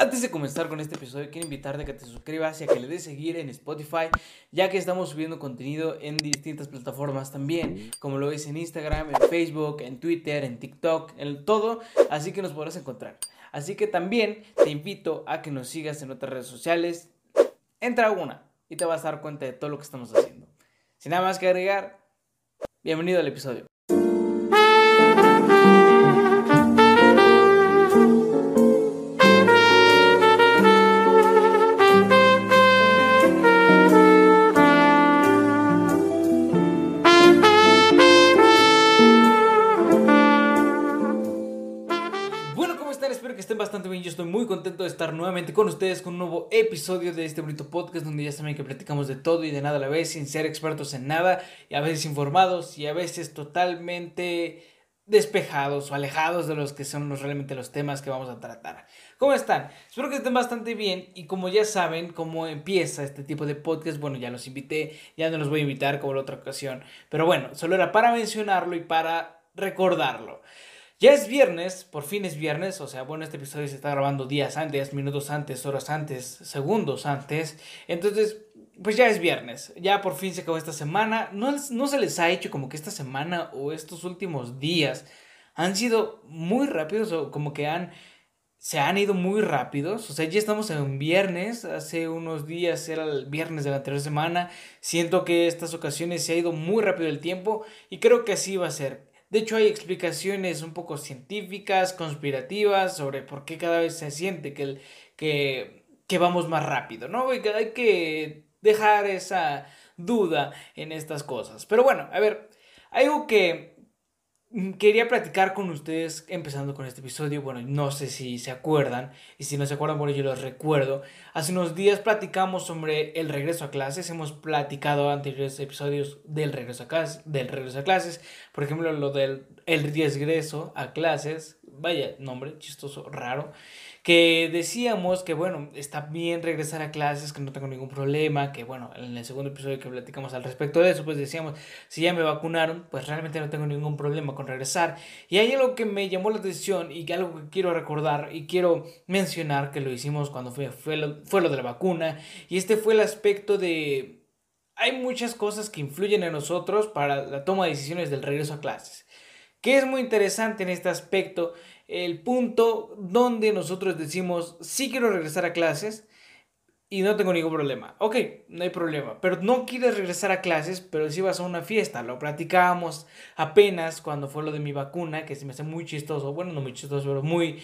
Antes de comenzar con este episodio, quiero invitarte a que te suscribas y a que le des seguir en Spotify, ya que estamos subiendo contenido en distintas plataformas también, como lo ves en Instagram, en Facebook, en Twitter, en TikTok, en todo, así que nos podrás encontrar. Así que también te invito a que nos sigas en otras redes sociales. Entra a una y te vas a dar cuenta de todo lo que estamos haciendo. Sin nada más que agregar, bienvenido al episodio. Bastante bien. Yo estoy muy contento de estar nuevamente con ustedes con un nuevo episodio de este bonito podcast donde ya saben que platicamos de todo y de nada a la vez sin ser expertos en nada y a veces informados y a veces totalmente despejados o alejados de los que son realmente los temas que vamos a tratar. ¿Cómo están? Espero que estén bastante bien y como ya saben cómo empieza este tipo de podcast, bueno, ya los invité, ya no los voy a invitar como la otra ocasión, pero bueno, solo era para mencionarlo y para recordarlo. Ya es viernes, por fin es viernes, o sea, bueno, este episodio se está grabando días antes, minutos antes, horas antes, segundos antes. Entonces, pues ya es viernes, ya por fin se acabó esta semana. No, no se les ha hecho como que esta semana o estos últimos días han sido muy rápidos o como que han se han ido muy rápidos. O sea, ya estamos en viernes. Hace unos días era el viernes de la anterior semana. Siento que estas ocasiones se ha ido muy rápido el tiempo. Y creo que así va a ser. De hecho, hay explicaciones un poco científicas, conspirativas, sobre por qué cada vez se siente que, que, que vamos más rápido, ¿no? Y que hay que dejar esa duda en estas cosas. Pero bueno, a ver, algo que quería platicar con ustedes empezando con este episodio. Bueno, no sé si se acuerdan, y si no se acuerdan, bueno, yo los recuerdo. Hace unos días platicamos sobre el regreso a clases. Hemos platicado anteriores episodios del regreso a clases, del regreso a clases. Por ejemplo, lo del el regreso a clases. Vaya nombre, chistoso, raro que decíamos que bueno, está bien regresar a clases, que no tengo ningún problema, que bueno, en el segundo episodio que platicamos al respecto de eso, pues decíamos, si ya me vacunaron, pues realmente no tengo ningún problema con regresar. Y hay algo que me llamó la atención y que algo que quiero recordar y quiero mencionar que lo hicimos cuando fue, fue, lo, fue lo de la vacuna, y este fue el aspecto de... Hay muchas cosas que influyen en nosotros para la toma de decisiones del regreso a clases. Que es muy interesante en este aspecto el punto donde nosotros decimos, sí quiero regresar a clases y no tengo ningún problema. Ok, no hay problema, pero no quieres regresar a clases, pero sí vas a una fiesta. Lo platicábamos apenas cuando fue lo de mi vacuna, que se me hace muy chistoso, bueno, no muy chistoso, pero muy,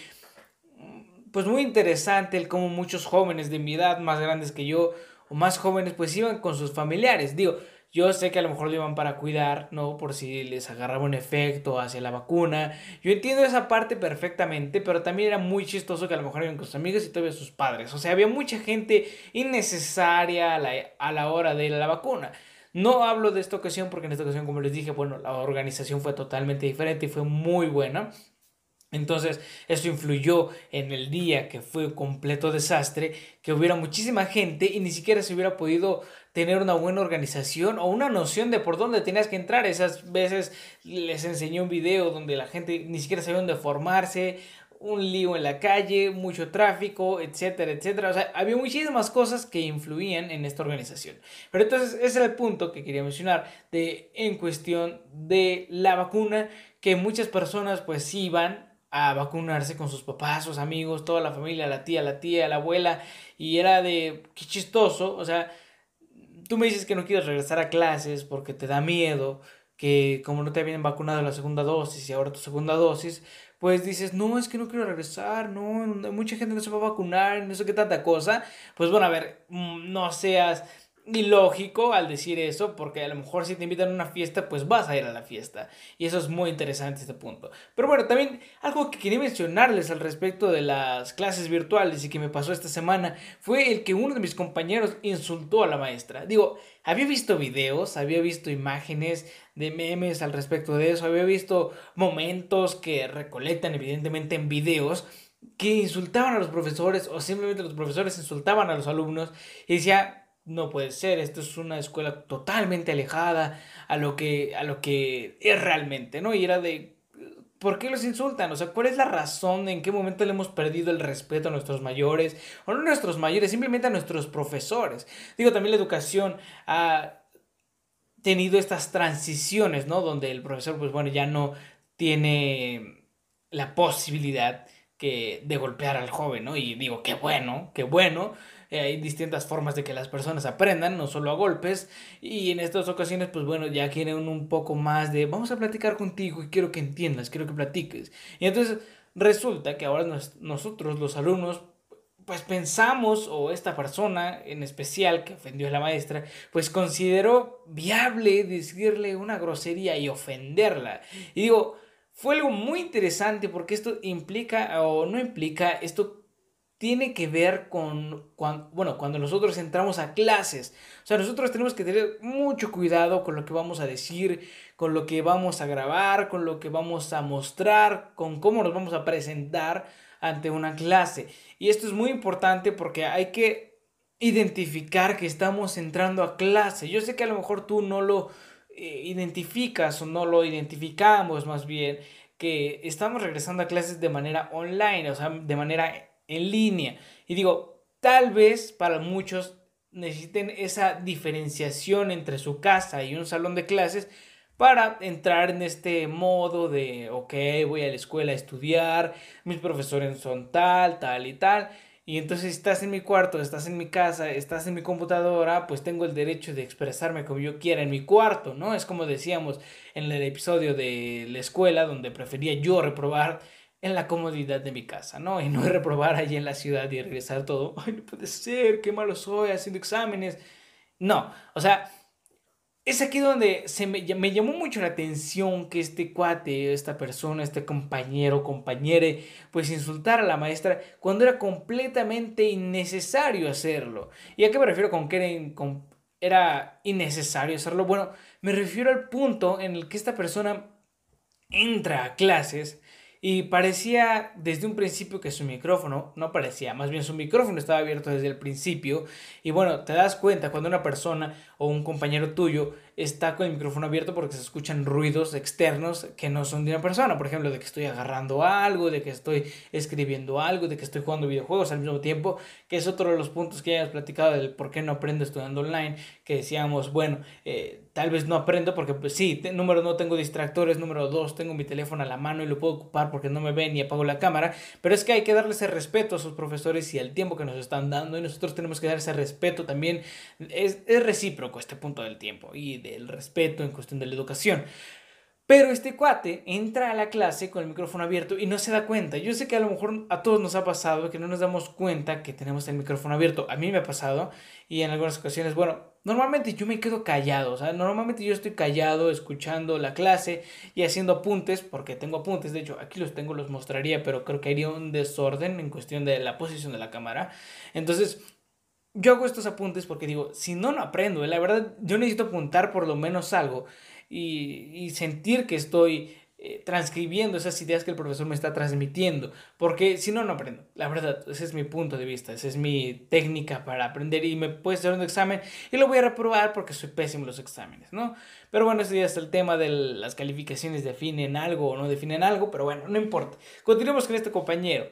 pues muy interesante el cómo muchos jóvenes de mi edad, más grandes que yo, o más jóvenes, pues iban con sus familiares. Digo, yo sé que a lo mejor lo iban para cuidar, ¿no? Por si les agarraba un efecto hacia la vacuna. Yo entiendo esa parte perfectamente, pero también era muy chistoso que a lo mejor iban con sus amigos y todavía sus padres. O sea, había mucha gente innecesaria a la, a la hora de la vacuna. No hablo de esta ocasión porque en esta ocasión, como les dije, bueno, la organización fue totalmente diferente y fue muy buena. Entonces, eso influyó en el día que fue completo desastre, que hubiera muchísima gente y ni siquiera se hubiera podido tener una buena organización o una noción de por dónde tenías que entrar. Esas veces les enseñé un video donde la gente ni siquiera sabía dónde formarse, un lío en la calle, mucho tráfico, etcétera, etcétera. O sea, había muchísimas cosas que influían en esta organización. Pero entonces ese era el punto que quería mencionar de en cuestión de la vacuna, que muchas personas pues iban a vacunarse con sus papás, sus amigos, toda la familia, la tía, la tía, la abuela, y era de, qué chistoso, o sea, tú me dices que no quieres regresar a clases porque te da miedo, que como no te habían vacunado la segunda dosis y ahora tu segunda dosis, pues dices, no, es que no quiero regresar, no, mucha gente no se va a vacunar, no sé qué tanta cosa, pues bueno, a ver, mm, no seas ilógico al decir eso, porque a lo mejor si te invitan a una fiesta, pues vas a ir a la fiesta. Y eso es muy interesante este punto. Pero bueno, también algo que quería mencionarles al respecto de las clases virtuales y que me pasó esta semana fue el que uno de mis compañeros insultó a la maestra. Digo, había visto videos, había visto imágenes de memes al respecto de eso, había visto momentos que recolectan evidentemente en videos que insultaban a los profesores o simplemente los profesores insultaban a los alumnos y decía no puede ser, esto es una escuela totalmente alejada a lo que, a lo que es realmente, ¿no? Y era de, ¿Por qué los insultan? O sea, ¿cuál es la razón? ¿En qué momento le hemos perdido el respeto a nuestros mayores? O no a nuestros mayores, simplemente a nuestros profesores. Digo, también la educación ha tenido estas transiciones, ¿no? Donde el profesor, pues bueno, ya no tiene la posibilidad que, de golpear al joven, ¿no? Y digo, qué bueno, qué bueno. Eh, hay distintas formas de que las personas aprendan, no solo a golpes. Y en estas ocasiones, pues bueno, ya quieren un poco más de, vamos a platicar contigo y quiero que entiendas, quiero que platiques. Y entonces resulta que ahora nosotros, los alumnos, pues pensamos, o esta persona en especial que ofendió a la maestra, pues consideró viable decirle una grosería y ofenderla. Y digo, fue algo muy interesante porque esto implica o no implica, esto tiene que ver con, cuando, bueno, cuando nosotros entramos a clases. O sea, nosotros tenemos que tener mucho cuidado con lo que vamos a decir, con lo que vamos a grabar, con lo que vamos a mostrar, con cómo nos vamos a presentar ante una clase. Y esto es muy importante porque hay que identificar que estamos entrando a clase. Yo sé que a lo mejor tú no lo eh, identificas o no lo identificamos más bien que estamos regresando a clases de manera online, o sea, de manera en línea. Y digo, tal vez para muchos necesiten esa diferenciación entre su casa y un salón de clases para entrar en este modo de, ok, voy a la escuela a estudiar, mis profesores son tal, tal y tal. Y entonces estás en mi cuarto, estás en mi casa, estás en mi computadora, pues tengo el derecho de expresarme como yo quiera en mi cuarto, ¿no? Es como decíamos en el episodio de la escuela, donde prefería yo reprobar en la comodidad de mi casa, ¿no? Y no reprobar allí en la ciudad y regresar todo, ay, no puede ser, qué malo soy haciendo exámenes. No, o sea, es aquí donde se me, me, llamó mucho la atención que este cuate, esta persona, este compañero, compañere, pues insultara a la maestra cuando era completamente innecesario hacerlo. ¿Y a qué me refiero con que era, era innecesario hacerlo? Bueno, me refiero al punto en el que esta persona entra a clases y parecía desde un principio que su micrófono, no parecía, más bien su micrófono estaba abierto desde el principio. Y bueno, te das cuenta cuando una persona o un compañero tuyo está con el micrófono abierto porque se escuchan ruidos externos que no son de una persona. Por ejemplo, de que estoy agarrando algo, de que estoy escribiendo algo, de que estoy jugando videojuegos al mismo tiempo, que es otro de los puntos que ya hemos platicado del por qué no aprendo estudiando online, que decíamos, bueno, eh, tal vez no aprendo porque pues sí, número no tengo distractores, número dos, tengo mi teléfono a la mano y lo puedo ocupar porque no me ven y apago la cámara, pero es que hay que darle ese respeto a sus profesores y al tiempo que nos están dando y nosotros tenemos que dar ese respeto también, es, es recíproco este punto del tiempo y del respeto en cuestión de la educación. Pero este cuate entra a la clase con el micrófono abierto y no se da cuenta. Yo sé que a lo mejor a todos nos ha pasado que no nos damos cuenta que tenemos el micrófono abierto. A mí me ha pasado y en algunas ocasiones, bueno, normalmente yo me quedo callado. O sea, normalmente yo estoy callado escuchando la clase y haciendo apuntes, porque tengo apuntes. De hecho, aquí los tengo, los mostraría, pero creo que haría un desorden en cuestión de la posición de la cámara. Entonces, yo hago estos apuntes porque digo, si no, no aprendo. La verdad, yo necesito apuntar por lo menos algo y, y sentir que estoy eh, transcribiendo esas ideas que el profesor me está transmitiendo. Porque si no, no aprendo. La verdad, ese es mi punto de vista, esa es mi técnica para aprender y me puede hacer un examen y lo voy a reprobar porque soy pésimo en los exámenes, ¿no? Pero bueno, ese ya es el tema de las calificaciones, definen algo o no definen algo, pero bueno, no importa. Continuemos con este compañero.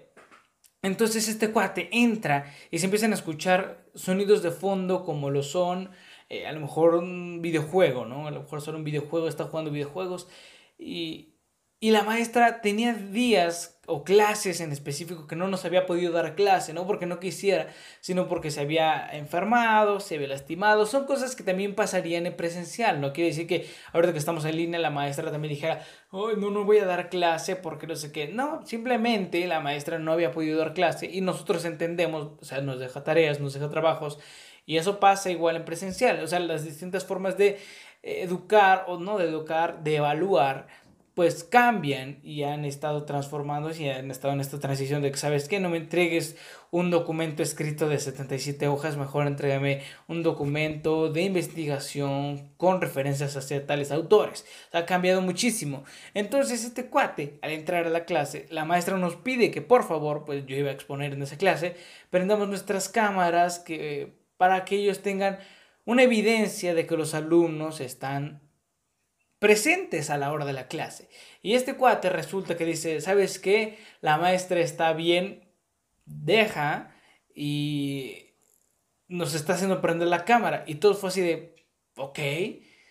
Entonces este cuate entra y se empiezan a escuchar sonidos de fondo como lo son eh, a lo mejor un videojuego, ¿no? A lo mejor solo un videojuego, está jugando videojuegos y, y la maestra tenía días o clases en específico que no nos había podido dar clase, no porque no quisiera, sino porque se había enfermado, se había lastimado. Son cosas que también pasarían en presencial. No quiere decir que ahorita que estamos en línea la maestra también dijera, oh, no, no voy a dar clase porque no sé qué. No, simplemente la maestra no había podido dar clase y nosotros entendemos, o sea, nos deja tareas, nos deja trabajos y eso pasa igual en presencial. O sea, las distintas formas de educar o no de educar, de evaluar pues cambian y han estado transformándose y han estado en esta transición de que, ¿sabes que No me entregues un documento escrito de 77 hojas, mejor entrégame un documento de investigación con referencias hacia tales autores. Ha cambiado muchísimo. Entonces, este cuate, al entrar a la clase, la maestra nos pide que por favor, pues yo iba a exponer en esa clase, prendamos nuestras cámaras que, para que ellos tengan una evidencia de que los alumnos están presentes a la hora de la clase. Y este cuate resulta que dice, ¿sabes qué? La maestra está bien, deja y nos está haciendo prender la cámara. Y todo fue así de, ok,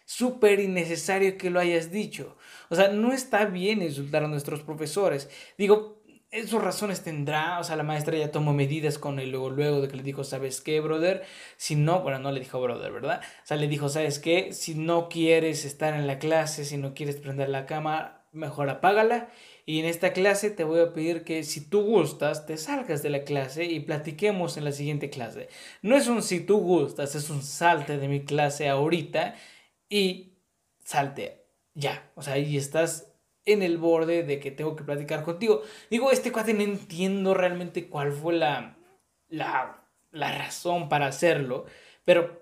súper innecesario que lo hayas dicho. O sea, no está bien insultar a nuestros profesores. Digo, sus razones tendrá, o sea, la maestra ya tomó medidas con él luego, luego de que le dijo, ¿sabes qué, brother? Si no, bueno, no le dijo brother, ¿verdad? O sea, le dijo, ¿sabes qué? Si no quieres estar en la clase, si no quieres prender la cámara, mejor apágala. Y en esta clase te voy a pedir que si tú gustas, te salgas de la clase y platiquemos en la siguiente clase. No es un si tú gustas, es un salte de mi clase ahorita y salte ya. O sea, ahí estás en el borde de que tengo que platicar contigo. Digo, este cuate no entiendo realmente cuál fue la, la, la razón para hacerlo, pero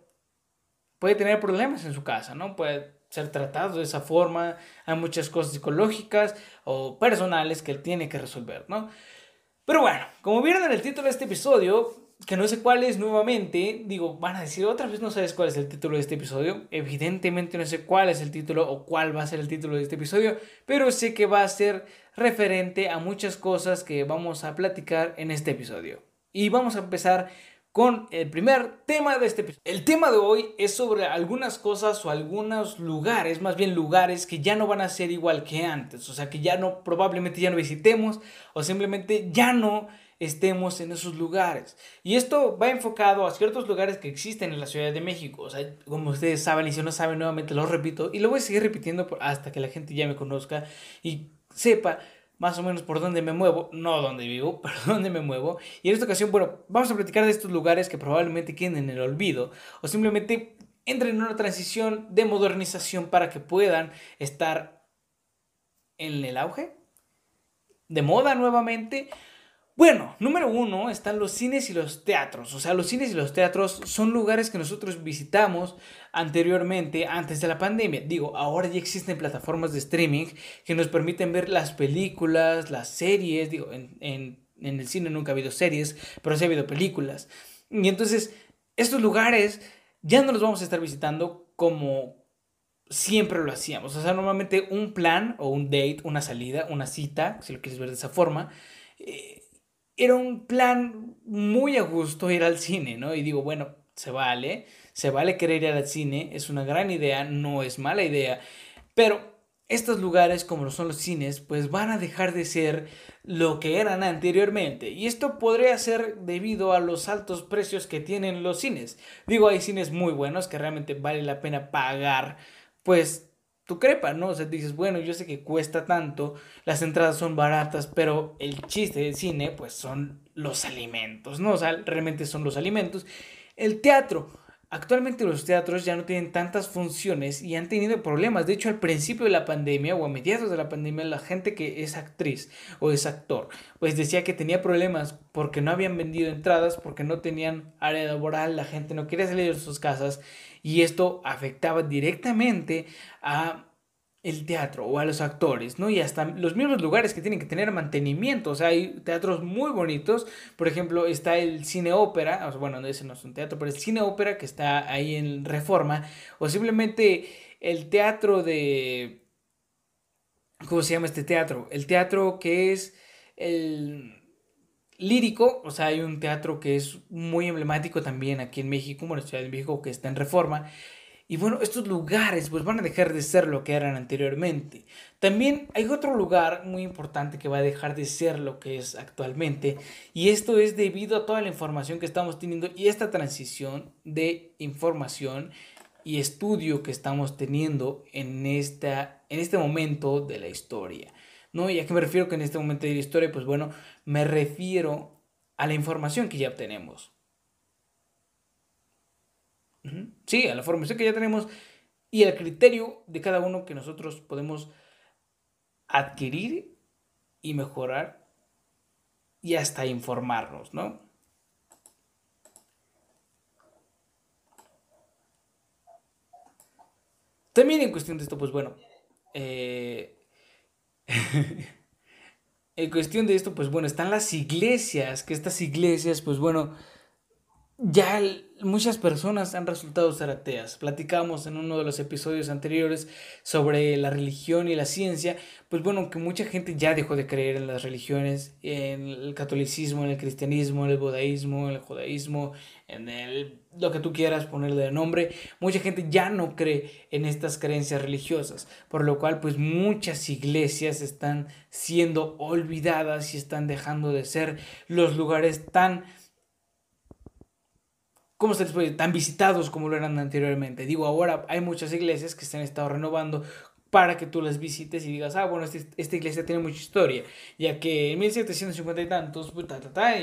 puede tener problemas en su casa, ¿no? Puede ser tratado de esa forma, hay muchas cosas psicológicas o personales que él tiene que resolver, ¿no? Pero bueno, como vieron en el título de este episodio, que no sé cuál es nuevamente, digo, van a decir otra vez no sabes cuál es el título de este episodio. Evidentemente no sé cuál es el título o cuál va a ser el título de este episodio, pero sé que va a ser referente a muchas cosas que vamos a platicar en este episodio. Y vamos a empezar con el primer tema de este episodio. El tema de hoy es sobre algunas cosas o algunos lugares, más bien lugares que ya no van a ser igual que antes, o sea, que ya no probablemente ya no visitemos o simplemente ya no estemos en esos lugares. Y esto va enfocado a ciertos lugares que existen en la Ciudad de México. O sea, como ustedes saben y si no saben nuevamente lo repito y lo voy a seguir repitiendo hasta que la gente ya me conozca y sepa más o menos por dónde me muevo, no dónde vivo, pero dónde me muevo. Y en esta ocasión, bueno, vamos a platicar de estos lugares que probablemente queden en el olvido o simplemente entren en una transición de modernización para que puedan estar en el auge, de moda nuevamente bueno, número uno están los cines y los teatros. O sea, los cines y los teatros son lugares que nosotros visitamos anteriormente, antes de la pandemia. Digo, ahora ya existen plataformas de streaming que nos permiten ver las películas, las series. Digo, en, el cine nunca ha habido series, pero sí ha habido películas. Y entonces, estos lugares ya no los vamos a estar visitando como siempre lo hacíamos. O sea, normalmente un plan o un date, una salida, una cita, si lo quieres ver de esa forma. Era un plan muy a gusto ir al cine, ¿no? Y digo, bueno, se vale, se vale querer ir al cine, es una gran idea, no es mala idea, pero estos lugares como lo son los cines, pues van a dejar de ser lo que eran anteriormente. Y esto podría ser debido a los altos precios que tienen los cines. Digo, hay cines muy buenos que realmente vale la pena pagar, pues tu crepa, ¿no? O sea, dices, bueno, yo sé que cuesta tanto, las entradas son baratas, pero el chiste del cine, pues son los alimentos, ¿no? O sea, realmente son los alimentos. El teatro. Actualmente los teatros ya no tienen tantas funciones y han tenido problemas. De hecho, al principio de la pandemia o a mediados de la pandemia, la gente que es actriz o es actor, pues decía que tenía problemas porque no habían vendido entradas, porque no tenían área laboral, la gente no quería salir de sus casas y esto afectaba directamente a el teatro o a los actores, ¿no? Y hasta los mismos lugares que tienen que tener mantenimiento, o sea, hay teatros muy bonitos, por ejemplo, está el cine ópera, bueno, ese no es un teatro, pero el cine ópera que está ahí en Reforma, o simplemente el teatro de... ¿Cómo se llama este teatro? El teatro que es el lírico, o sea, hay un teatro que es muy emblemático también aquí en México, bueno, en Ciudad de México, que está en Reforma. Y bueno, estos lugares pues van a dejar de ser lo que eran anteriormente. También hay otro lugar muy importante que va a dejar de ser lo que es actualmente. Y esto es debido a toda la información que estamos teniendo y esta transición de información y estudio que estamos teniendo en, esta, en este momento de la historia. ¿No? ¿Y a qué me refiero que en este momento de la historia? Pues bueno, me refiero a la información que ya obtenemos. Sí, a la información que ya tenemos y al criterio de cada uno que nosotros podemos adquirir y mejorar y hasta informarnos, ¿no? También en cuestión de esto, pues bueno, eh, en cuestión de esto, pues bueno, están las iglesias, que estas iglesias, pues bueno, ya muchas personas han resultado ser ateas. Platicamos en uno de los episodios anteriores sobre la religión y la ciencia. Pues bueno, que mucha gente ya dejó de creer en las religiones, en el catolicismo, en el cristianismo, en el budaísmo, en el judaísmo, en el lo que tú quieras ponerle de nombre. Mucha gente ya no cree en estas creencias religiosas, por lo cual pues muchas iglesias están siendo olvidadas y están dejando de ser los lugares tan ¿cómo se les? Tan visitados como lo eran anteriormente. Digo, ahora hay muchas iglesias que se han estado renovando para que tú las visites y digas, ah, bueno, este, esta iglesia tiene mucha historia, ya que en 1750 y tantos, pues,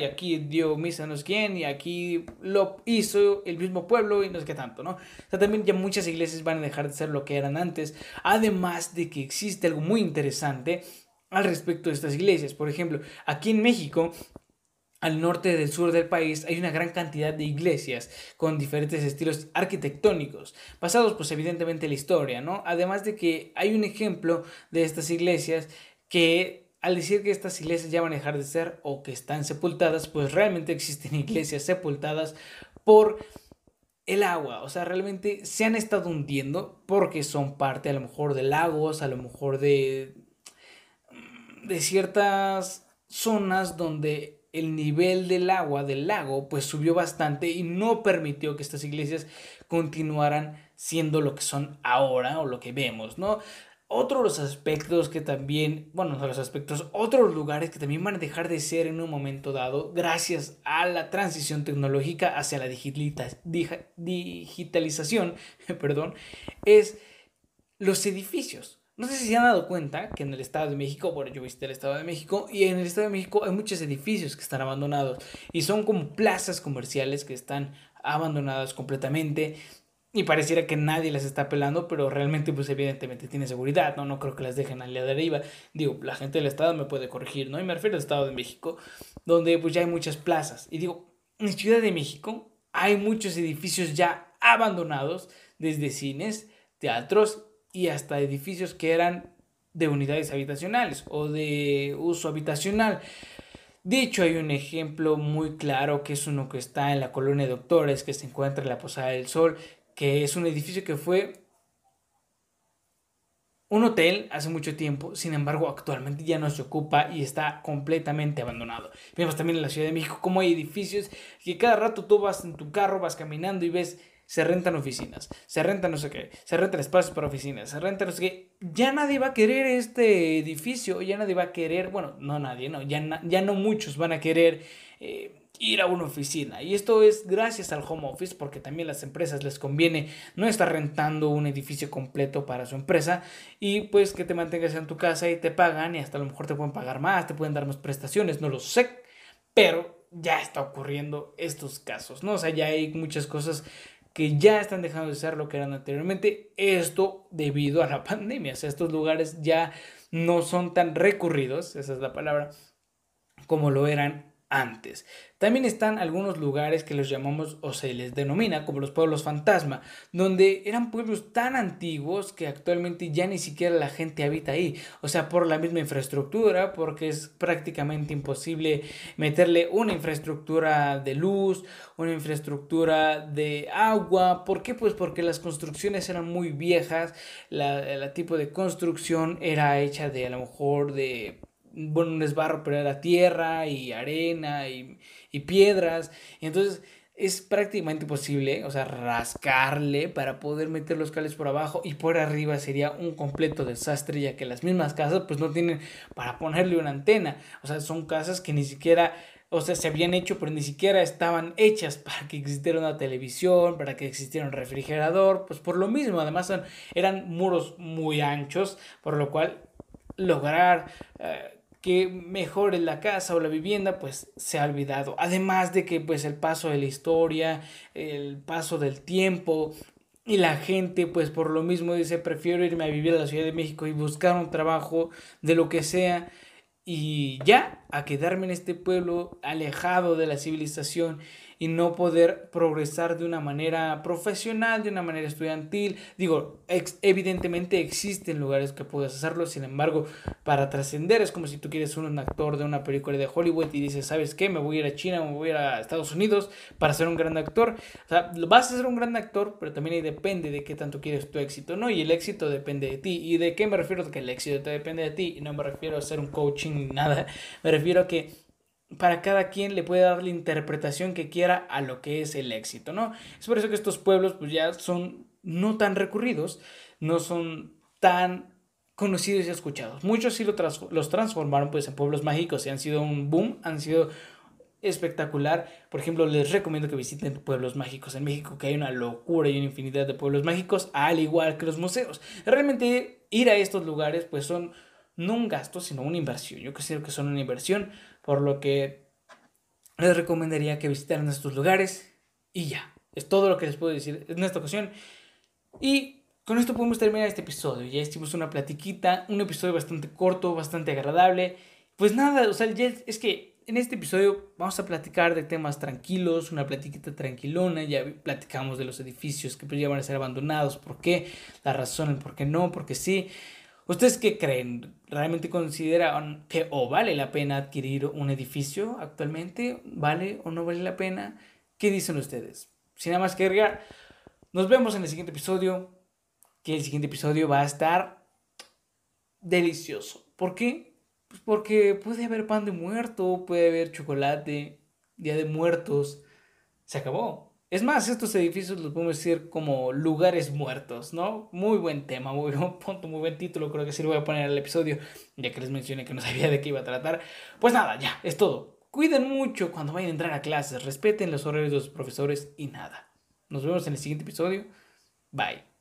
y aquí dio misa no sé quién, y aquí lo hizo el mismo pueblo y no sé qué tanto, ¿no? O sea, también ya muchas iglesias van a dejar de ser lo que eran antes, además de que existe algo muy interesante al respecto de estas iglesias. Por ejemplo, aquí en México al norte del sur del país hay una gran cantidad de iglesias con diferentes estilos arquitectónicos, basados pues evidentemente en la historia, ¿no? Además de que hay un ejemplo de estas iglesias que al decir que estas iglesias ya van a dejar de ser o que están sepultadas, pues realmente existen iglesias sepultadas por el agua, o sea, realmente se han estado hundiendo porque son parte a lo mejor de lagos, a lo mejor de de ciertas zonas donde el nivel del agua del lago pues subió bastante y no permitió que estas iglesias continuaran siendo lo que son ahora o lo que vemos, ¿no? Otro de los aspectos que también, bueno, de los aspectos, otros lugares que también van a dejar de ser en un momento dado gracias a la transición tecnológica hacia la digitalización, perdón, es los edificios. No sé si se han dado cuenta que en el Estado de México, bueno, yo visité el Estado de México y en el Estado de México hay muchos edificios que están abandonados y son como plazas comerciales que están abandonadas completamente y pareciera que nadie las está pelando, pero realmente pues evidentemente tiene seguridad, ¿no? No creo que las dejen al la deriva. Digo, la gente del Estado me puede corregir, ¿no? Y me refiero al Estado de México, donde pues ya hay muchas plazas. Y digo, en Ciudad de México hay muchos edificios ya abandonados, desde cines, teatros y hasta edificios que eran de unidades habitacionales o de uso habitacional. De hecho, hay un ejemplo muy claro que es uno que está en la colonia de Doctores, que se encuentra en la Posada del Sol, que es un edificio que fue un hotel hace mucho tiempo, sin embargo, actualmente ya no se ocupa y está completamente abandonado. Vemos también en la Ciudad de México cómo hay edificios que cada rato tú vas en tu carro, vas caminando y ves se rentan oficinas, se rentan no sé qué, se rentan espacios para oficinas, se rentan no sé qué. Ya nadie va a querer este edificio, ya nadie va a querer, bueno, no nadie, no, ya, ya no muchos van a querer eh, ir a una oficina. Y esto es gracias al home office, porque también las empresas les conviene no estar rentando un edificio completo para su empresa y pues que te mantengas en tu casa y te pagan y hasta a lo mejor te pueden pagar más, te pueden dar más prestaciones, no lo sé, pero ya está ocurriendo estos casos, ¿no? O sea, ya hay muchas cosas que ya están dejando de ser lo que eran anteriormente. Esto debido a la pandemia. O sea, estos lugares ya no son tan recurridos, esa es la palabra, como lo eran antes. También están algunos lugares que los llamamos o se les denomina como los pueblos fantasma, donde eran pueblos tan antiguos que actualmente ya ni siquiera la gente habita ahí. O sea, por la misma infraestructura, porque es prácticamente imposible meterle una infraestructura de luz, una infraestructura de agua. ¿Por qué? Pues porque las construcciones eran muy viejas, la, la tipo de construcción era hecha de a lo mejor de bueno, un desbarro, pero era tierra y arena y, y piedras. Y entonces es prácticamente imposible, o sea, rascarle para poder meter los cables por abajo y por arriba sería un completo desastre ya que las mismas casas pues no tienen para ponerle una antena, o sea, son casas que ni siquiera, o sea, se habían hecho pero ni siquiera estaban hechas para que existiera una televisión, para que existiera un refrigerador, pues por lo mismo, además eran muros muy anchos, por lo cual lograr... Eh, que mejore la casa o la vivienda, pues se ha olvidado. Además de que pues el paso de la historia, el paso del tiempo y la gente pues por lo mismo dice prefiero irme a vivir a la Ciudad de México y buscar un trabajo de lo que sea y ya, a quedarme en este pueblo alejado de la civilización y no poder progresar de una manera profesional, de una manera estudiantil. Digo, evidentemente existen lugares que puedes hacerlo, sin embargo, para trascender es como si tú quieres ser un actor de una película de Hollywood y dices, ¿sabes qué? Me voy a ir a China, me voy a ir a Estados Unidos para ser un gran actor. O sea, vas a ser un gran actor, pero también ahí depende de qué tanto quieres tu éxito, ¿no? Y el éxito depende de ti. ¿Y de qué me refiero? Que el éxito te depende de ti. Y no me refiero a ser un coaching ni nada. Me refiero a que para cada quien le puede dar la interpretación que quiera a lo que es el éxito, ¿no? Es por eso que estos pueblos pues ya son no tan recurridos, no son tan conocidos y escuchados. Muchos sí lo los transformaron pues en pueblos mágicos y han sido un boom, han sido espectacular. Por ejemplo, les recomiendo que visiten pueblos mágicos en México, que hay una locura y una infinidad de pueblos mágicos, al igual que los museos. Realmente ir a estos lugares pues son no un gasto, sino una inversión. Yo considero que son una inversión por lo que les recomendaría que visitaran estos lugares y ya. Es todo lo que les puedo decir en esta ocasión. Y con esto podemos terminar este episodio. Ya hicimos una platiquita, un episodio bastante corto, bastante agradable. Pues nada, o sea, es que en este episodio vamos a platicar de temas tranquilos, una platiquita tranquilona. Ya platicamos de los edificios que pues ya van a ser abandonados, por qué, la razón, el por qué no, porque sí. ¿Ustedes qué creen? ¿Realmente consideran que o vale la pena adquirir un edificio actualmente? ¿Vale o no vale la pena? ¿Qué dicen ustedes? Sin nada más que agregar, nos vemos en el siguiente episodio. Que el siguiente episodio va a estar delicioso. ¿Por qué? Pues porque puede haber pan de muerto, puede haber chocolate, día de muertos. Se acabó. Es más, estos edificios los podemos decir como lugares muertos, ¿no? Muy buen tema, muy buen punto, muy buen título, creo que sí lo voy a poner al episodio, ya que les mencioné que no sabía de qué iba a tratar. Pues nada, ya, es todo. Cuiden mucho cuando vayan a entrar a clases, respeten los horarios de los profesores y nada. Nos vemos en el siguiente episodio. Bye.